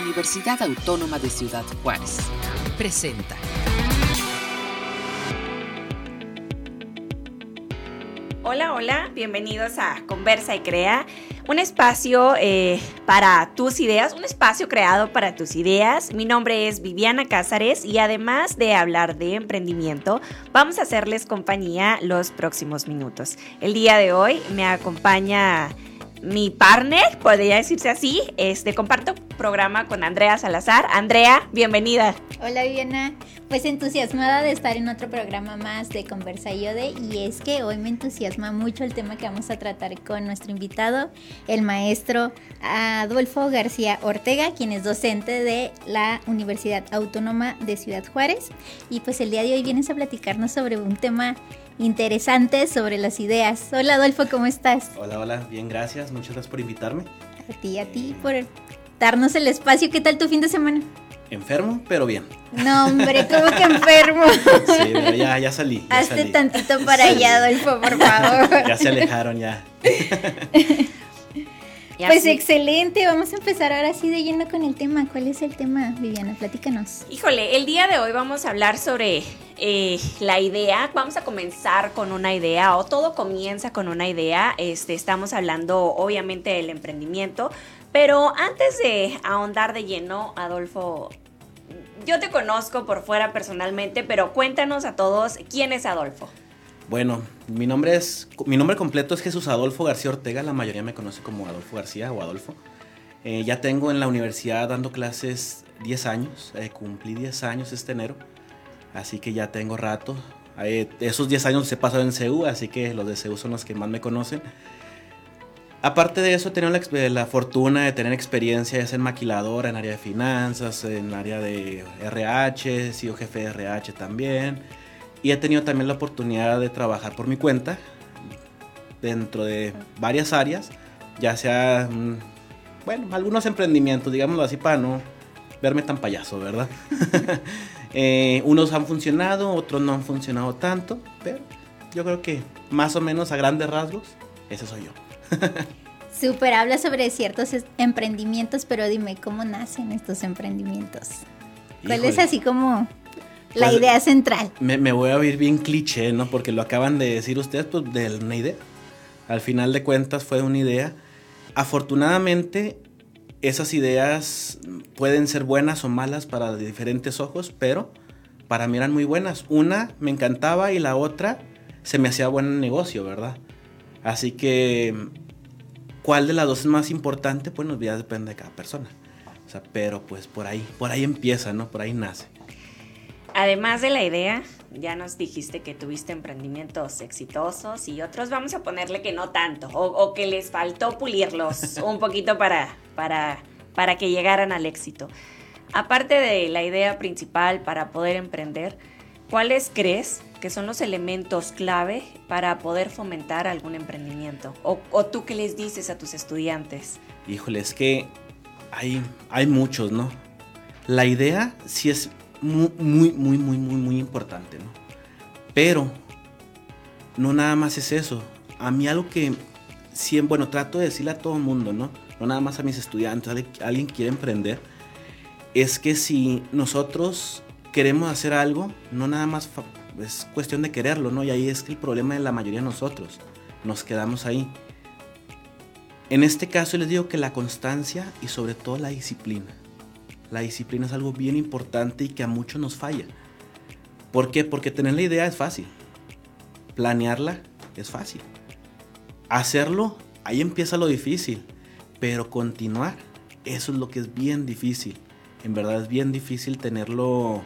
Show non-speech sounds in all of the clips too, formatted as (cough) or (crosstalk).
Universidad Autónoma de Ciudad Juárez. Presenta. Hola, hola, bienvenidos a Conversa y Crea, un espacio eh, para tus ideas, un espacio creado para tus ideas. Mi nombre es Viviana Cázares y además de hablar de emprendimiento, vamos a hacerles compañía los próximos minutos. El día de hoy me acompaña mi partner, podría decirse así. Este, comparto programa con Andrea Salazar. Andrea, bienvenida. Hola Viviana, pues entusiasmada de estar en otro programa más de Conversa Yode y es que hoy me entusiasma mucho el tema que vamos a tratar con nuestro invitado, el maestro Adolfo García Ortega, quien es docente de la Universidad Autónoma de Ciudad Juárez y pues el día de hoy vienes a platicarnos sobre un tema interesante sobre las ideas. Hola Adolfo, ¿cómo estás? Hola, hola, bien, gracias. Muchas gracias por invitarme. A ti, a ti, por darnos el espacio. ¿Qué tal tu fin de semana? Enfermo, pero bien. No, hombre, (laughs) ¿cómo que enfermo? Sí, pero ya, ya salí. Ya Hazte tantito para allá, Adolfo, por favor. (laughs) Ya se alejaron, ya. (laughs) Pues excelente, vamos a empezar ahora sí de lleno con el tema. ¿Cuál es el tema, Viviana? Platícanos. Híjole, el día de hoy vamos a hablar sobre eh, la idea. Vamos a comenzar con una idea, o todo comienza con una idea. Este, estamos hablando obviamente del emprendimiento, pero antes de ahondar de lleno, Adolfo, yo te conozco por fuera personalmente, pero cuéntanos a todos quién es Adolfo. Bueno, mi nombre es mi nombre completo es Jesús Adolfo García Ortega, la mayoría me conoce como Adolfo García o Adolfo. Eh, ya tengo en la universidad dando clases 10 años, eh, cumplí 10 años este enero, así que ya tengo rato. Eh, esos 10 años se pasado en CEU, así que los de CEU son los que más me conocen. Aparte de eso, he tenido la, fortuna de tener experiencia en maquiladora, en área de finanzas, en área de RH, he sido jefe de RH también. Y he tenido también la oportunidad de trabajar por mi cuenta dentro de varias áreas, ya sea, mm, bueno, algunos emprendimientos, digámoslo así, para no verme tan payaso, ¿verdad? (laughs) eh, unos han funcionado, otros no han funcionado tanto, pero yo creo que más o menos a grandes rasgos, ese soy yo. (laughs) Súper, habla sobre ciertos emprendimientos, pero dime, ¿cómo nacen estos emprendimientos? ¿Cuál es así como la pues, idea central. Me, voy a oír bien cliché, ¿no? Porque lo acaban de decir ustedes, pues de una idea. Al final de cuentas fue una idea. Afortunadamente, esas ideas pueden ser buenas o malas para diferentes ojos, pero para mí eran muy buenas. Una me encantaba y la otra se me hacía buen negocio, ¿verdad? Así que, ¿cuál de las dos es más importante? Pues ya depende de cada persona. O sea, pero pues por ahí, por ahí empieza, ¿no? Por ahí nace además de la idea, ya nos dijiste que tuviste emprendimientos exitosos y otros vamos a ponerle que no tanto, o, que les faltó pulirlos (laughs) un poquito para, para, para que llegaran al éxito. Aparte de la idea principal para poder emprender, ¿cuáles crees que son los elementos clave para poder fomentar algún emprendimiento? ¿O, o tú qué les dices a tus estudiantes? Híjole, es que hay, hay muchos, ¿no? La idea sí es muy, muy, muy, muy, muy, importante, ¿no? Pero no nada más es eso. A mí algo que siempre, bueno, trato de decirle a todo el mundo, ¿no? No nada más a mis estudiantes, a alguien que quiere emprender, es que si nosotros queremos hacer algo, no nada más es cuestión de quererlo, ¿no? Y ahí es que el problema de la mayoría de nosotros, nos quedamos ahí. En este caso les digo que la constancia y sobre todo la disciplina. La disciplina es algo bien importante y que a muchos nos falla. ¿Por qué? Porque tener la idea es fácil. Planearla es fácil. Hacerlo, ahí empieza lo difícil. Pero continuar, eso es lo que es bien difícil. En verdad es bien difícil tenerlo,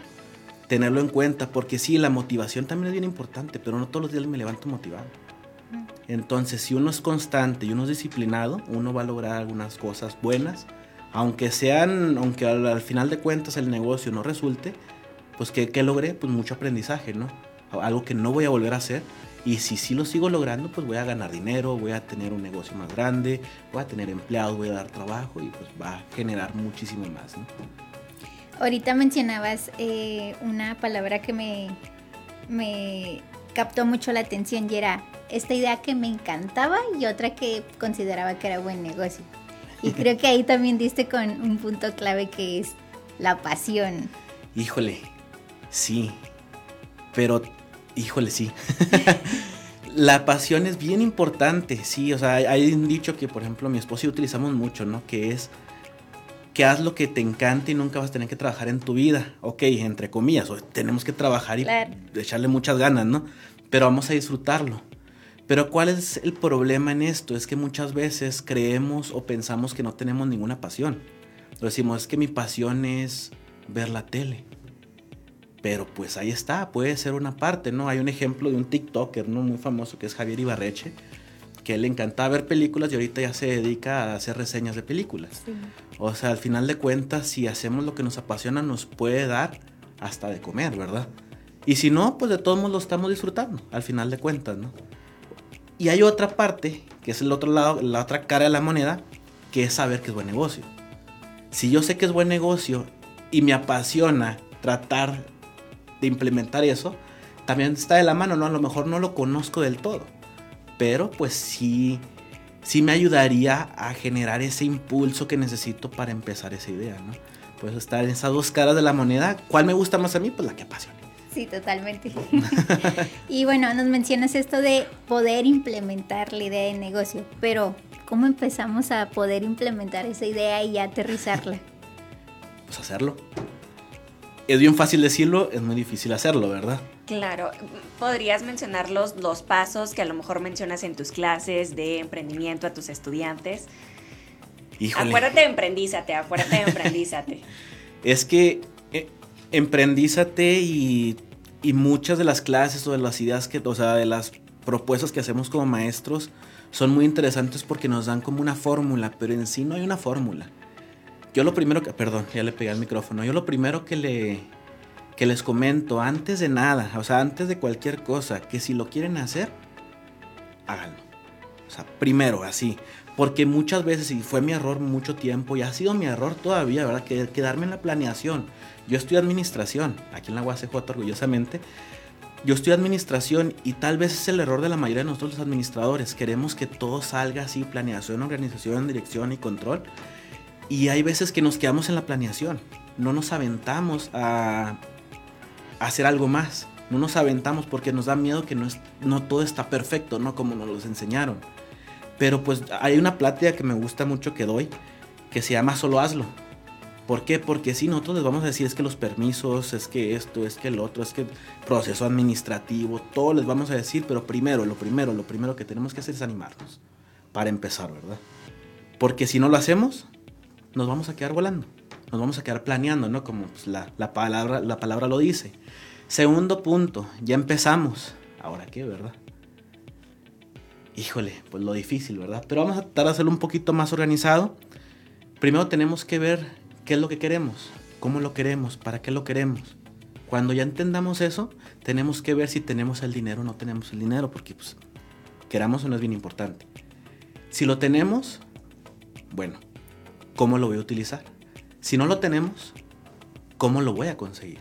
tenerlo en cuenta. Porque sí, la motivación también es bien importante, pero no todos los días me levanto motivado. Entonces, si uno es constante y uno es disciplinado, uno va a lograr algunas cosas buenas aunque sean, aunque al, final de cuentas el negocio no resulte, pues que, logré, pues mucho aprendizaje, ¿no? Algo que no voy a volver a hacer. Y si sí lo sigo logrando, pues voy a ganar dinero, voy a tener un negocio más grande, voy a tener empleados, voy a dar trabajo y pues va a generar muchísimo más. ¿no? Ahorita mencionabas eh, una palabra que me, me captó mucho la atención y era esta idea que me encantaba y otra que consideraba que era buen negocio. (laughs) Y creo que ahí también diste con un punto clave que es la pasión. Híjole, sí, pero, híjole, sí. (laughs) la pasión es bien importante, sí, o sea, hay un dicho que, por ejemplo, mi esposo y yo utilizamos mucho, ¿no? Que es que haz lo que te encante y nunca vas a tener que trabajar en tu vida. Ok, entre comillas, tenemos que trabajar y echarle muchas ganas, ¿no? Pero vamos a disfrutarlo. Pero ¿cuál es el problema en esto? Es que muchas veces creemos o pensamos que no tenemos ninguna pasión. Lo decimos, es que mi pasión es ver la tele. Pero pues ahí está, puede ser una parte, ¿no? Hay un ejemplo de un TikToker, ¿no? Muy famoso que es Javier Ibarreche, que le encantaba ver películas y ahorita ya se dedica a hacer reseñas de películas. O sea, al final de cuentas, si hacemos lo que nos apasiona, nos puede dar hasta de comer, ¿verdad? Y si no, pues de todos modos lo estamos disfrutando, al final de cuentas, ¿no? Y hay otra parte, que es el otro lado, la otra cara de la moneda, que es saber que es buen negocio. Si yo sé que es buen negocio y me apasiona tratar de implementar eso, también está de la mano, ¿no? A lo mejor no lo conozco del todo pero pues sí, sí me ayudaría a generar ese impulso que necesito para empezar esa idea, ¿no? Pues estar en esas dos caras de la moneda, ¿cuál me gusta más a mí? Pues la que apasiona. Sí, totalmente. (laughs) y bueno, nos mencionas esto de poder implementar la idea de negocio, pero ¿cómo empezamos a poder implementar esa idea y aterrizarla? (laughs) Pues hacerlo. Es bien fácil decirlo, es muy difícil hacerlo, ¿verdad? Claro, podrías mencionar los, los pasos que a lo mejor mencionas en tus clases de emprendimiento a tus estudiantes. Híjole. Acuérdate de emprendízate, acuérdate de emprendízate. (laughs) es que emprendízate y, y, muchas de las clases o de las ideas que, o sea, de las propuestas que hacemos como maestros son muy interesantes porque nos dan como una fórmula, pero en sí no hay una fórmula. Yo lo primero que, perdón, ya le pegué al micrófono, yo lo primero que le, que les comento antes de nada, o sea, antes de cualquier cosa, que si lo quieren hacer, háganlo. O sea, primero, así. Porque muchas veces, y fue mi error mucho tiempo, y ha sido mi error todavía, ¿verdad? Que quedarme en la planeación. Yo estoy administración, aquí en la UACJ orgullosamente. Yo estoy administración y tal vez es el error de la mayoría de nosotros los administradores. Queremos que todo salga así, planeación, organización, dirección y control. Y hay veces que nos quedamos en la planeación. No nos aventamos a hacer algo más. No nos aventamos porque nos da miedo que no, es, no todo está perfecto, ¿no? Como nos los enseñaron. Pero pues hay una plática que me gusta mucho que doy, que se llama Solo hazlo. ¿Por qué? Porque si nosotros les vamos a decir es que los permisos, es que esto, es que el otro, es que proceso administrativo, todo les vamos a decir, pero primero, lo primero, lo primero que tenemos que hacer es animarnos. Para empezar, ¿verdad? Porque si no lo hacemos, nos vamos a quedar volando nos vamos a quedar planeando, ¿no? Como pues, la, la, palabra, la palabra lo dice. Segundo punto, ya empezamos. Ahora qué, ¿verdad? Híjole, pues lo difícil, ¿verdad? Pero vamos a tratar de hacerlo un poquito más organizado. Primero tenemos que ver qué es lo que queremos, cómo lo queremos, para qué lo queremos. Cuando ya entendamos eso, tenemos que ver si tenemos el dinero o no tenemos el dinero, porque pues queramos o no es bien importante. Si lo tenemos, bueno, ¿cómo lo voy a utilizar? Si no lo tenemos, ¿cómo lo voy a conseguir?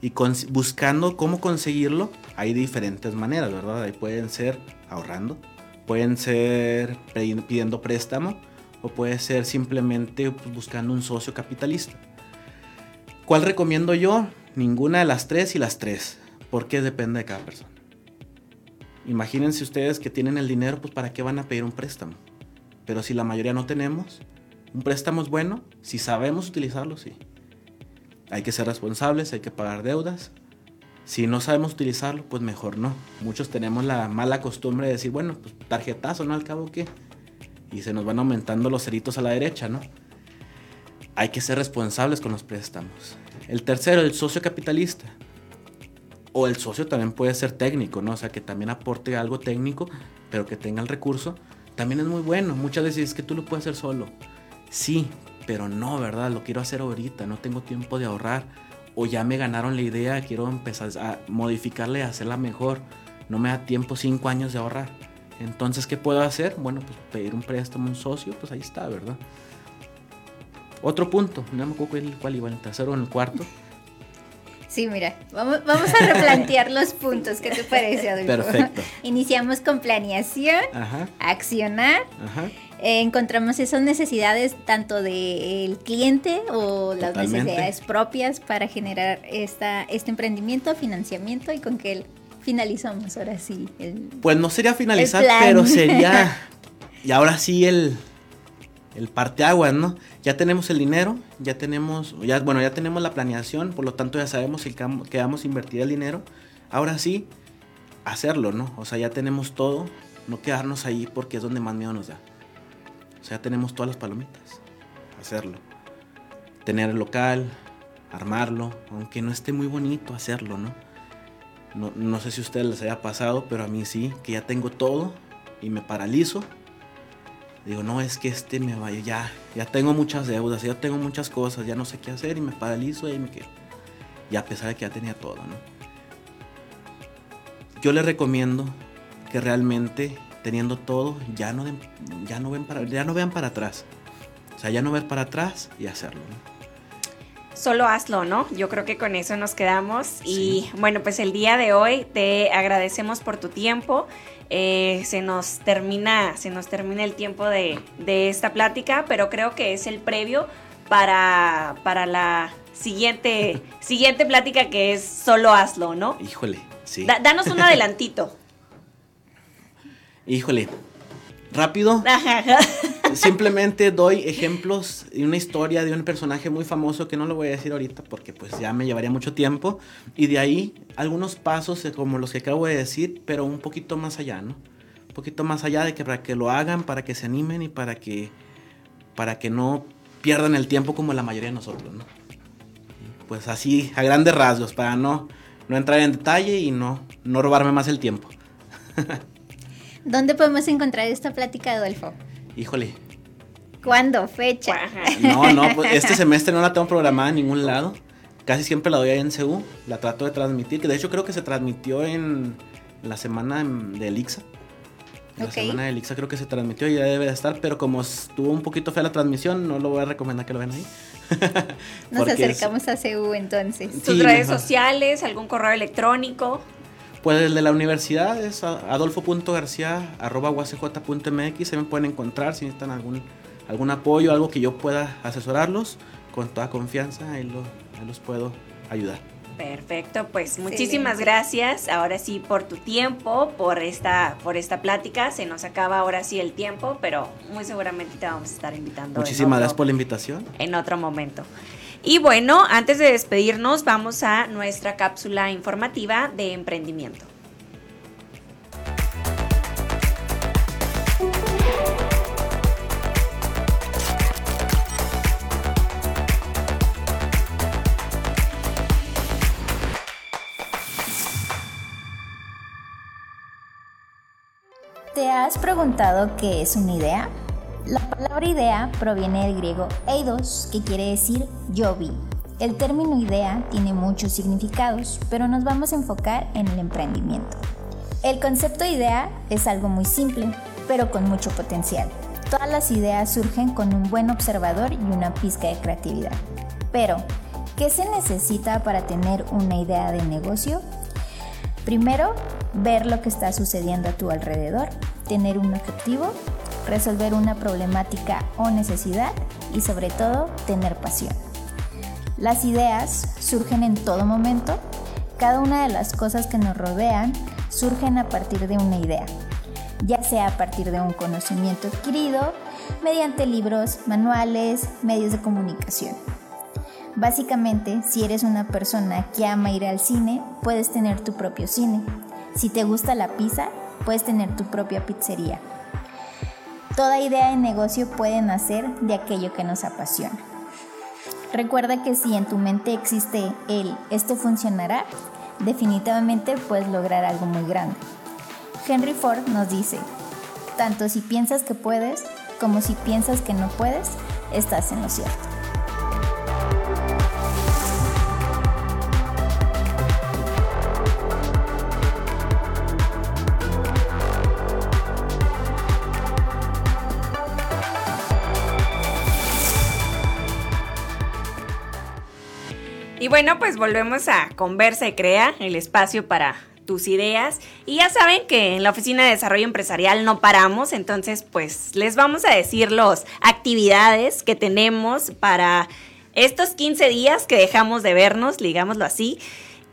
Y buscando cómo conseguirlo, hay diferentes maneras, ¿verdad? Ahí pueden ser ahorrando, pueden ser pidiendo préstamo o puede ser simplemente pues, buscando un socio capitalista. ¿Cuál recomiendo yo? Ninguna de las tres y las tres, porque depende de cada persona. Imagínense ustedes que tienen el dinero, pues para qué van a pedir un préstamo. Pero si la mayoría no tenemos, un préstamo es bueno si sabemos utilizarlo, sí. Hay que ser responsables, hay que pagar deudas. Si no sabemos utilizarlo, pues mejor no. Muchos tenemos la mala costumbre de decir, bueno, pues tarjetazo, ¿no? Al cabo qué. Y se nos van aumentando los ceritos a la derecha, ¿no? Hay que ser responsables con los préstamos. El tercero, el socio capitalista. O el socio también puede ser técnico, ¿no? O sea, que también aporte algo técnico, pero que tenga el recurso. También es muy bueno. Muchas veces es que tú lo puedes hacer solo sí, pero no, ¿verdad? Lo quiero hacer ahorita, no tengo tiempo de ahorrar. O ya me ganaron la idea, quiero empezar a modificarla y hacerla mejor. No me da tiempo cinco años de ahorrar. Entonces, ¿qué puedo hacer? Bueno, pues pedir un préstamo a un socio, pues ahí está, ¿verdad? Otro punto, no me acuerdo cuál iba, el tercero o en el cuarto. (laughs) Sí, mira, vamos, a replantear los puntos. ¿Qué te parece, Adolfo? Perfecto. (laughs) Iniciamos con planeación, accionar, eh, encontramos esas necesidades tanto del cliente o las necesidades propias para generar esta, este emprendimiento, financiamiento y con que el- finalizamos ahora sí. el- Pues no sería finalizar, pero sería. (laughs) Y ahora sí el. El parteaguas, ¿no? Ya tenemos el dinero, ya tenemos. Ya, bueno, ya tenemos la planeación, por lo tanto ya sabemos el que vamos a invertir el dinero. Ahora sí, hacerlo, ¿no? O sea, ya tenemos todo, no quedarnos ahí porque es donde más miedo nos da. O sea, tenemos todas las palomitas. Hacerlo. Tener el local, armarlo, aunque no esté muy bonito hacerlo, ¿no? No, no sé si a ustedes les haya pasado, pero a mí sí, que ya tengo todo y me paralizo. Digo, no, es que este me vaya, ya, ya tengo muchas deudas, ya tengo muchas cosas, ya no sé qué hacer y me paralizo y me quedo. Y a pesar de que ya tenía todo, ¿no? Yo les recomiendo que realmente teniendo todo, ya no, ya no, ven para, ya no vean para atrás. O sea, ya no ver para atrás y hacerlo, ¿no? Solo hazlo, ¿no? Yo creo que con eso nos quedamos. Y bueno, pues el día de hoy te agradecemos por tu tiempo. Eh, se nos termina, se nos termina el tiempo de, de esta plática, pero creo que es el previo para, para la siguiente, (laughs) siguiente plática que es solo hazlo, ¿no? Híjole, sí. Da- danos un (laughs) adelantito. Híjole. Rápido, (laughs) simplemente doy ejemplos y una historia de un personaje muy famoso que no lo voy a decir ahorita porque pues ya me llevaría mucho tiempo. Y de ahí algunos pasos como los que acabo de decir pero un poquito más allá no un poquito más allá de que para que lo hagan para que se animen y para que para que no pierdan el tiempo como la mayoría de nosotros no pues así a grandes rasgos para no no entrar en detalle y no no robarme más el tiempo (laughs) ¿Dónde podemos encontrar esta plática, Adolfo? híjole ¿Cuándo? ¿Fecha? No, no, pues (laughs) este semestre no la tengo programada en ningún lado. Casi siempre la doy ahí en CU. La trato de transmitir, que de hecho creo que se transmitió en la semana en- de Elixa. La semana de Elixa creo que se transmitió y ya debe de estar, pero como estuvo un poquito fea la transmisión, no lo voy a recomendar que lo vean ahí. (laughs) Nos es- acercamos a CU entonces. Tus Sí, redes mejor. sociales, algún correo electrónico. Pues el de la universidad es adolfo.garcía.uacj.mx. Se me pueden encontrar si necesitan algún, algún apoyo, algo que yo pueda asesorarlos. Con toda confianza, ahí, lo- ahí los puedo ayudar. Perfecto, pues muchísimas gracias ahora sí por tu tiempo, por esta, por esta plática. Se nos acaba ahora sí el tiempo, pero muy seguramente te vamos a estar invitando. Muchísimas otro- gracias por la invitación. en otro momento. Y bueno, antes de despedirnos, vamos a nuestra cápsula informativa de emprendimiento. ¿Te has preguntado qué es una idea? La palabra idea proviene del griego eidos, que quiere decir yo vi. El término idea tiene muchos significados, pero nos vamos a enfocar en el emprendimiento. El concepto idea es algo muy simple, pero con mucho potencial. Todas las ideas surgen con un buen observador y una pizca de creatividad. Pero, ¿qué se necesita para tener una idea de negocio? Primero, ver lo que está sucediendo a tu alrededor, tener un objetivo, resolver una problemática o necesidad y sobre todo tener pasión. Las ideas surgen en todo momento. Cada una de las cosas que nos rodean surgen a partir de una idea, ya sea a partir de un conocimiento adquirido, mediante libros, manuales, medios de comunicación. Básicamente, si eres una persona que ama ir al cine, puedes tener tu propio cine. Si te gusta la pizza, puedes tener tu propia pizzería. Toda idea de negocio puede nacer de aquello que nos apasiona. Recuerda que si en tu mente existe el esto funcionará, definitivamente puedes lograr algo muy grande. Henry Ford nos dice, tanto si piensas que puedes como si piensas que no puedes, estás en lo cierto. Bueno, pues volvemos a Conversa y Crea, el espacio para tus ideas. Y ya saben que en la Oficina de Desarrollo Empresarial no paramos, entonces pues les vamos a decir las actividades que tenemos para estos 15 días que dejamos de vernos, digámoslo así.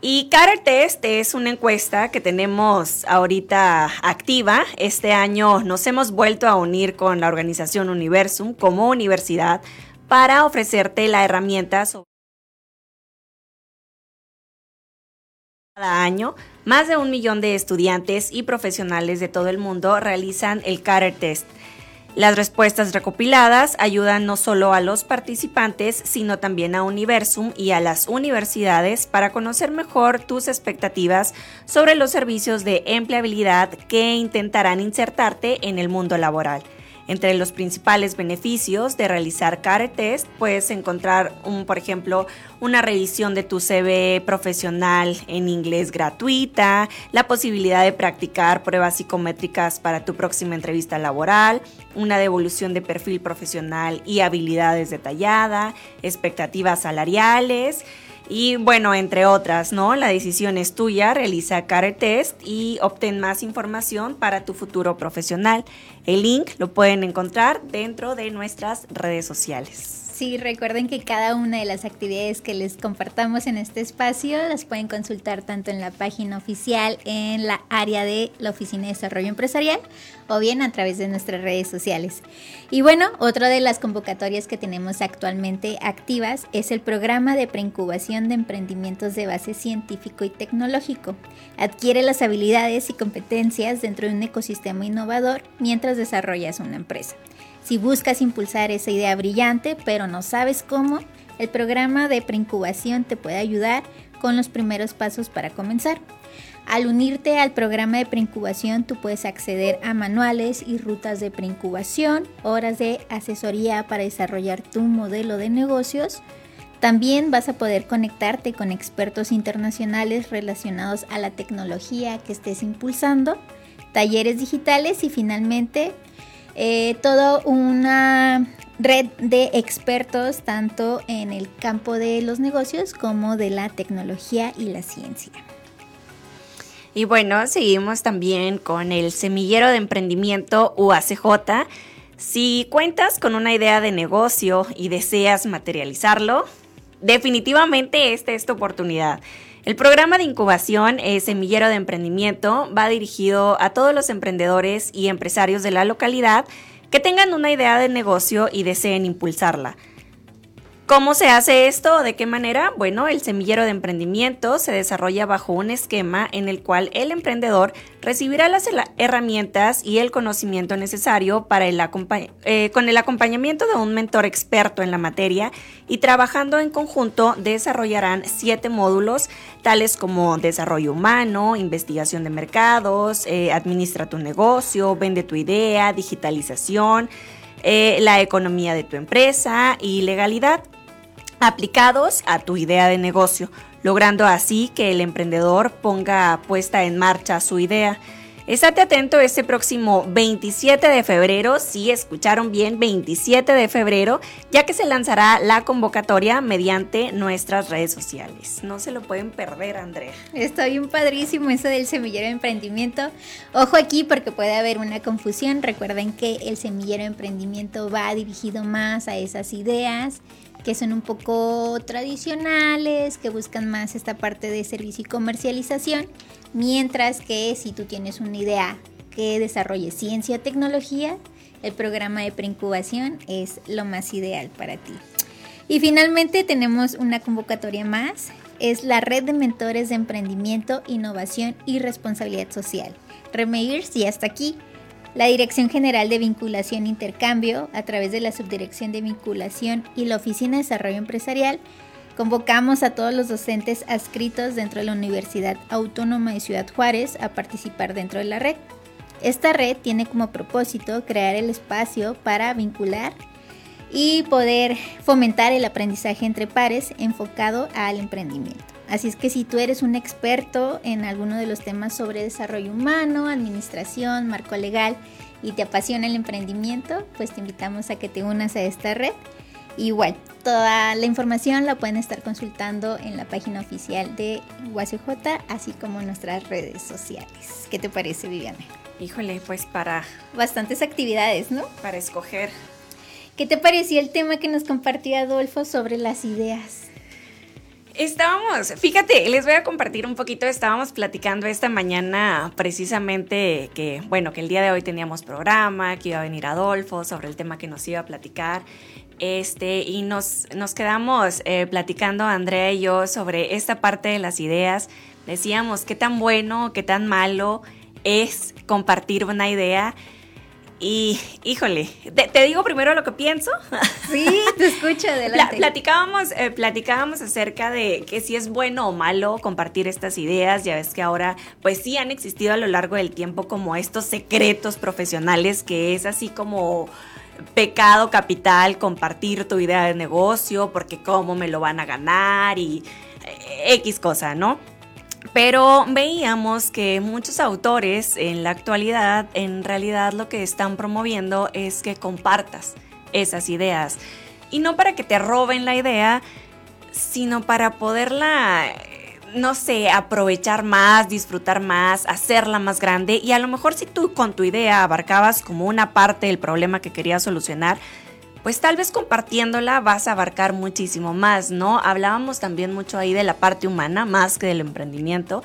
Y Career Test es una encuesta que tenemos ahorita activa. Este año nos hemos vuelto a unir con la organización Universum como universidad para ofrecerte la herramienta sobre cada año. Más de un millón de estudiantes y profesionales de todo el mundo realizan el Career Test. Las respuestas recopiladas ayudan no solo a los participantes, sino también a Universum y a las universidades para conocer mejor tus expectativas sobre los servicios de empleabilidad que intentarán insertarte en el mundo laboral. Entre los principales beneficios de realizar CARE Test puedes encontrar, un, por ejemplo, una revisión de tu CV profesional en inglés gratuita, la posibilidad de practicar pruebas psicométricas para tu próxima entrevista laboral, una devolución de perfil profesional y habilidades detallada, expectativas salariales, y bueno, entre otras, ¿no? La decisión es tuya, realiza CARE Test y obtén más información para tu futuro profesional. El link lo pueden encontrar dentro de nuestras redes sociales. Sí, recuerden que cada una de las actividades que les compartamos en este espacio las pueden consultar tanto en la página oficial, en la área de la Oficina de Desarrollo Empresarial o bien a través de nuestras redes sociales. Y bueno, otra de las convocatorias que tenemos actualmente activas es el programa de preincubación de emprendimientos de base científico y tecnológico. Adquiere las habilidades y competencias dentro de un ecosistema innovador mientras desarrollas una empresa. Si buscas impulsar esa idea brillante, pero no sabes cómo, el programa de preincubación te puede ayudar con los primeros pasos para comenzar. Al unirte al programa de preincubación, tú puedes acceder a manuales y rutas de preincubación, horas de asesoría para desarrollar tu modelo de negocios. También vas a poder conectarte con expertos internacionales relacionados a la tecnología que estés impulsando, talleres digitales y finalmente eh, toda una red de expertos tanto en el campo de los negocios como de la tecnología y la ciencia. Y bueno, seguimos también con el semillero de emprendimiento UACJ. Si cuentas con una idea de negocio y deseas materializarlo, definitivamente esta es tu oportunidad. El programa de incubación eh, Semillero de Emprendimiento va dirigido a todos los emprendedores y empresarios de la localidad que tengan una idea de negocio y deseen impulsarla. ¿Cómo se hace esto? ¿De qué manera? Bueno, el semillero de emprendimiento se desarrolla bajo un esquema en el cual el emprendedor recibirá las herramientas y el conocimiento necesario para el eh, con el acompañamiento de un mentor experto en la materia y trabajando en conjunto desarrollarán siete módulos tales como desarrollo humano, investigación de mercados, eh, administra tu negocio, vende tu idea, digitalización, eh, la economía de tu empresa y legalidad aplicados a tu idea de negocio, logrando así que el emprendedor ponga puesta en marcha su idea. Estate atento este próximo 27 de febrero, si escucharon bien, 27 de febrero, ya que se lanzará la convocatoria mediante nuestras redes sociales. No se lo pueden perder, Andrea. Está bien padrísimo eso del semillero emprendimiento. Ojo aquí porque puede haber una confusión. Recuerden que el semillero emprendimiento va dirigido más a esas ideas que son un poco tradicionales, que buscan más esta parte de servicio y comercialización, mientras que si tú tienes una idea que desarrolle ciencia tecnología, el programa de preincubación es lo más ideal para ti. Y finalmente tenemos una convocatoria más, es la Red de Mentores de Emprendimiento, Innovación y Responsabilidad Social. Remeirs ya está aquí la Dirección General de Vinculación e Intercambio, a través de la Subdirección de Vinculación y la Oficina de Desarrollo Empresarial, convocamos a todos los docentes adscritos dentro de la Universidad Autónoma de Ciudad Juárez a participar dentro de la red. Esta red tiene como propósito crear el espacio para vincular y poder fomentar el aprendizaje entre pares enfocado al emprendimiento. Así es que si tú eres un experto en alguno de los temas sobre desarrollo humano, administración, marco legal y te apasiona el emprendimiento, pues te invitamos a que te unas a esta red. Igual, toda la información la pueden estar consultando en la página oficial de UACJ, así como en nuestras redes sociales. ¿Qué te parece, Viviana? Híjole, pues para... Bastantes actividades, ¿no? Para escoger. ¿Qué te pareció el tema que nos compartió Adolfo sobre las ideas? Estábamos, fíjate, les voy a compartir un poquito, estábamos platicando esta mañana precisamente que, bueno, que el día de hoy teníamos programa, que iba a venir Adolfo sobre el tema que nos iba a platicar. Este, y nos, nos quedamos eh, platicando Andrea y yo sobre esta parte de las ideas. Decíamos qué tan bueno, qué tan malo es compartir una idea y, híjole, te, digo primero lo que pienso. Sí, te escucho, (laughs) adelante. platicábamos, eh, platicábamos acerca de que si es bueno o malo compartir estas ideas. Ya ves que ahora, pues sí han existido a lo largo del tiempo como estos secretos profesionales que es así como pecado capital compartir tu idea de negocio porque cómo me lo van a ganar y eh, X cosa, ¿no? Pero veíamos que muchos autores en la actualidad en realidad lo que están promoviendo es que compartas esas ideas. Y no para que te roben la idea, sino para poderla, no sé, aprovechar más, disfrutar más, hacerla más grande. Y a lo mejor si tú con tu idea abarcabas como una parte del problema que querías solucionar, pues tal vez compartiéndola vas a abarcar muchísimo más, ¿no? Hablábamos también mucho ahí de la parte humana, más que del emprendimiento.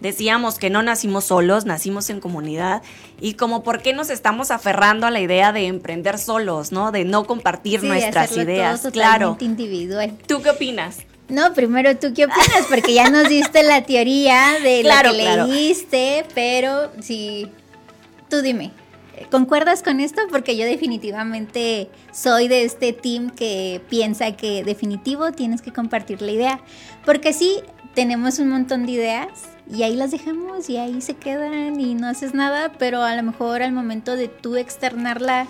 Decíamos que no nacimos solos, nacimos en comunidad y como por qué nos estamos aferrando a la idea de emprender solos, ¿no? De no compartir nuestras ideas, claro. individual. ¿Tú qué opinas? No, primero tú qué opinas, porque ya nos diste la teoría de lo (laughs) que leíste, pero sí, tú dime. ¿Concuerdas con esto? Porque yo definitivamente soy de este team que piensa que definitivo tienes que compartir la idea. Porque sí, tenemos un montón de ideas y ahí las dejamos y ahí se quedan y no haces nada, pero a lo mejor al momento de tú externarla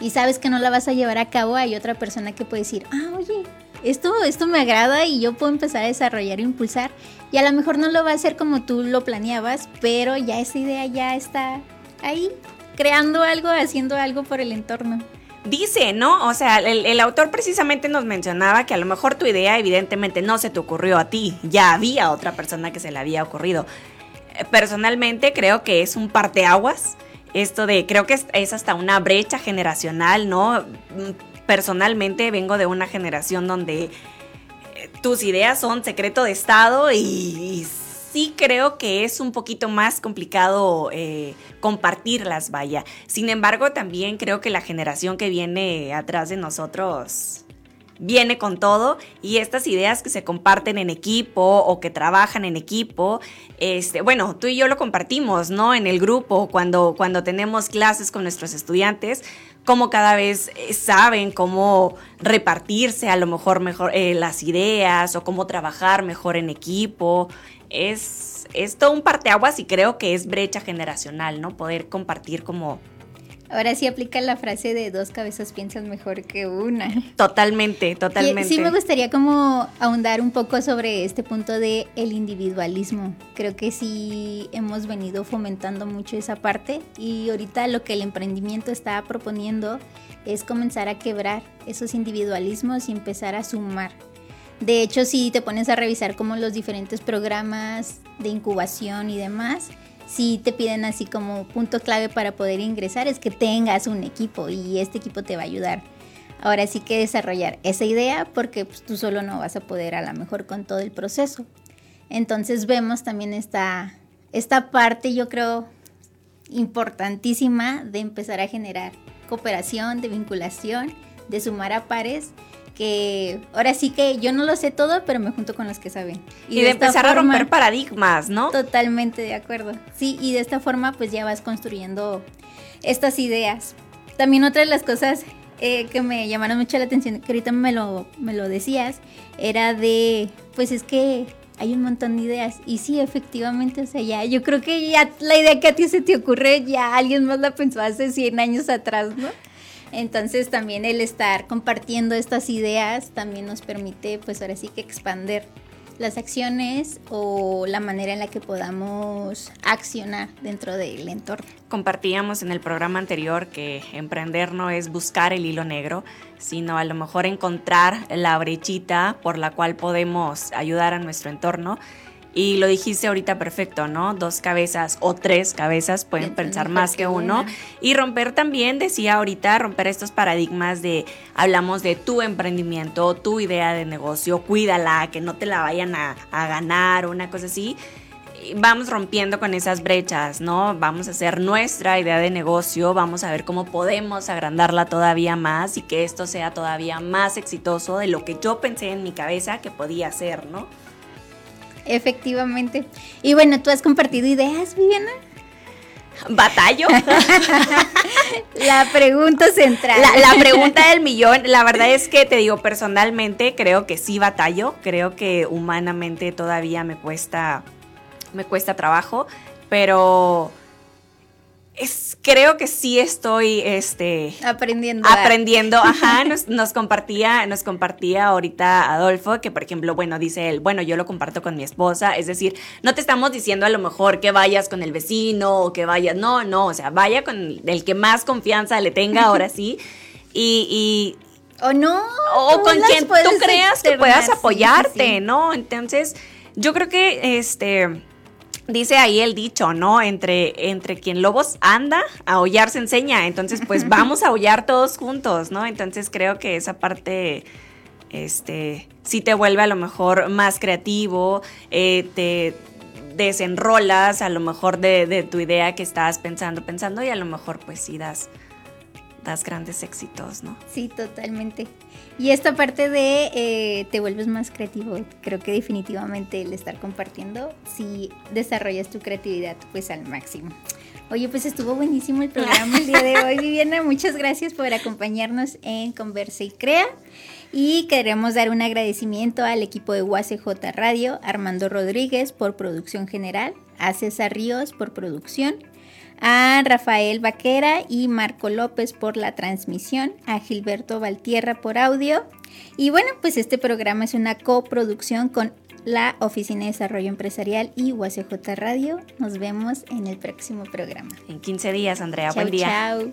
y sabes que no la vas a llevar a cabo, hay otra persona que puede decir, ah, oye, esto, esto me agrada y yo puedo empezar a desarrollar e impulsar. Y a lo mejor no lo va a hacer como tú lo planeabas, pero ya esa idea ya está ahí creando algo, haciendo algo por el entorno. Dice, ¿no? O sea, el, autor precisamente nos mencionaba que a lo mejor tu idea evidentemente no se te ocurrió a ti, ya había otra persona que se le había ocurrido. Personalmente creo que es un parteaguas, esto de, creo que es, hasta una brecha generacional, ¿no? Personalmente vengo de una generación donde eh, tus ideas son secreto de Estado y sí creo que es un poquito más complicado eh, compartirlas, vaya. Sin embargo, también creo que la generación que viene atrás de nosotros viene con todo y estas ideas que se comparten en equipo o que trabajan en equipo, este, bueno, tú y yo lo compartimos, ¿no? En el grupo, cuando, cuando tenemos clases con nuestros estudiantes, como cada vez eh, saben cómo repartirse a lo mejor mejor eh, las ideas o cómo trabajar mejor en equipo es, es todo un parteaguas y creo que es brecha generacional, ¿no? Poder compartir como... Ahora sí aplica la frase de dos cabezas piensan mejor que una. Totalmente, totalmente. Sí, me gustaría como ahondar un poco sobre este punto de el individualismo. Creo que sí hemos venido fomentando mucho esa parte y ahorita lo que el emprendimiento está proponiendo es comenzar a quebrar esos individualismos y empezar a sumar de hecho, si te pones a revisar como los diferentes programas de incubación y demás, si te piden así como punto clave para poder ingresar es que tengas un equipo y este equipo te va a ayudar. Ahora sí que desarrollar esa idea porque pues, tú solo no vas a poder a lo mejor con todo el proceso. Entonces vemos también esta, esta parte, yo creo, importantísima de empezar a generar cooperación, de vinculación, de sumar a pares que ahora sí que yo no lo sé todo, pero me junto con los que saben. Y, de, empezar a romper paradigmas, ¿no? Totalmente de acuerdo. Sí, y de esta forma pues ya vas construyendo estas ideas. También otra de las cosas eh, que me llamaron mucho la atención, que ahorita me lo, me lo decías, era de, pues es que hay un montón de ideas. Y sí, efectivamente, o sea, ya, yo creo que ya la idea que a ti se te ocurre, ya alguien más la pensó hace 100 años atrás, ¿no? Entonces también el estar compartiendo estas ideas también nos permite pues ahora sí que expander las acciones o la manera en la que podamos accionar dentro del entorno. Compartíamos en el programa anterior que emprender no es buscar el hilo negro, sino a lo mejor encontrar la brechita por la cual podemos ayudar a nuestro entorno y lo dijiste ahorita perfecto, ¿no? Dos cabezas o tres cabezas pueden pensar más que uno. Y romper también, decía ahorita, romper estos paradigmas de, hablamos de tu emprendimiento, tu idea de negocio, cuídala, que no te la vayan a, a ganar o una cosa así vamos rompiendo con esas brechas, ¿no? Vamos a hacer nuestra idea de negocio, vamos a ver cómo podemos agrandarla todavía más y que esto sea todavía más exitoso de lo que yo pensé en mi cabeza que podía ser, ¿no? Efectivamente. Y bueno, ¿tú has compartido ideas, Viviana? ¿Batallo? (laughs) la pregunta central. La, pregunta del millón, la verdad es que te digo, personalmente creo que sí batallo, creo que humanamente todavía me cuesta, me cuesta trabajo, pero creo que sí estoy este, aprendiendo. Aprendiendo, (laughs) ajá, nos, compartía, nos compartía ahorita Adolfo, que por ejemplo, bueno, dice él, bueno, yo lo comparto con mi esposa, es decir, no te estamos diciendo a lo mejor que vayas con el vecino o que vayas, no, no, o sea, vaya con el que más confianza le tenga ahora sí. Y, o no. O con quien tú creas que puedas apoyarte, ¿no? Entonces, yo creo que este dice ahí el dicho, ¿no? Entre, entre quien lobos anda, a aullar se enseña. Entonces, pues (laughs) vamos a aullar todos juntos, ¿no? Entonces creo que esa parte, este, sí te vuelve a lo mejor más creativo, eh, te desenrolas a lo mejor de, de, tu idea que estabas pensando, pensando y a lo mejor pues sí das, grandes éxitos, ¿no? Sí, totalmente. Y esta parte de eh, te vuelves más creativo, creo que definitivamente el estar compartiendo, si desarrollas tu creatividad pues al máximo. Oye, pues estuvo buenísimo el programa el día de hoy, (laughs) Viviana. Muchas gracias por acompañarnos en Conversa y Crea. Y queremos dar un agradecimiento al equipo de UACJ Radio, Armando Rodríguez por producción general, a César Ríos por producción, a Rafael Vaquera y Marco López por la transmisión, a Gilberto Valtierra por audio. Y bueno, pues este programa es una coproducción con la Oficina de Desarrollo Empresarial y UACJ Radio. Nos vemos en el próximo programa. En 15 días, Andrea. Buen día. Chao.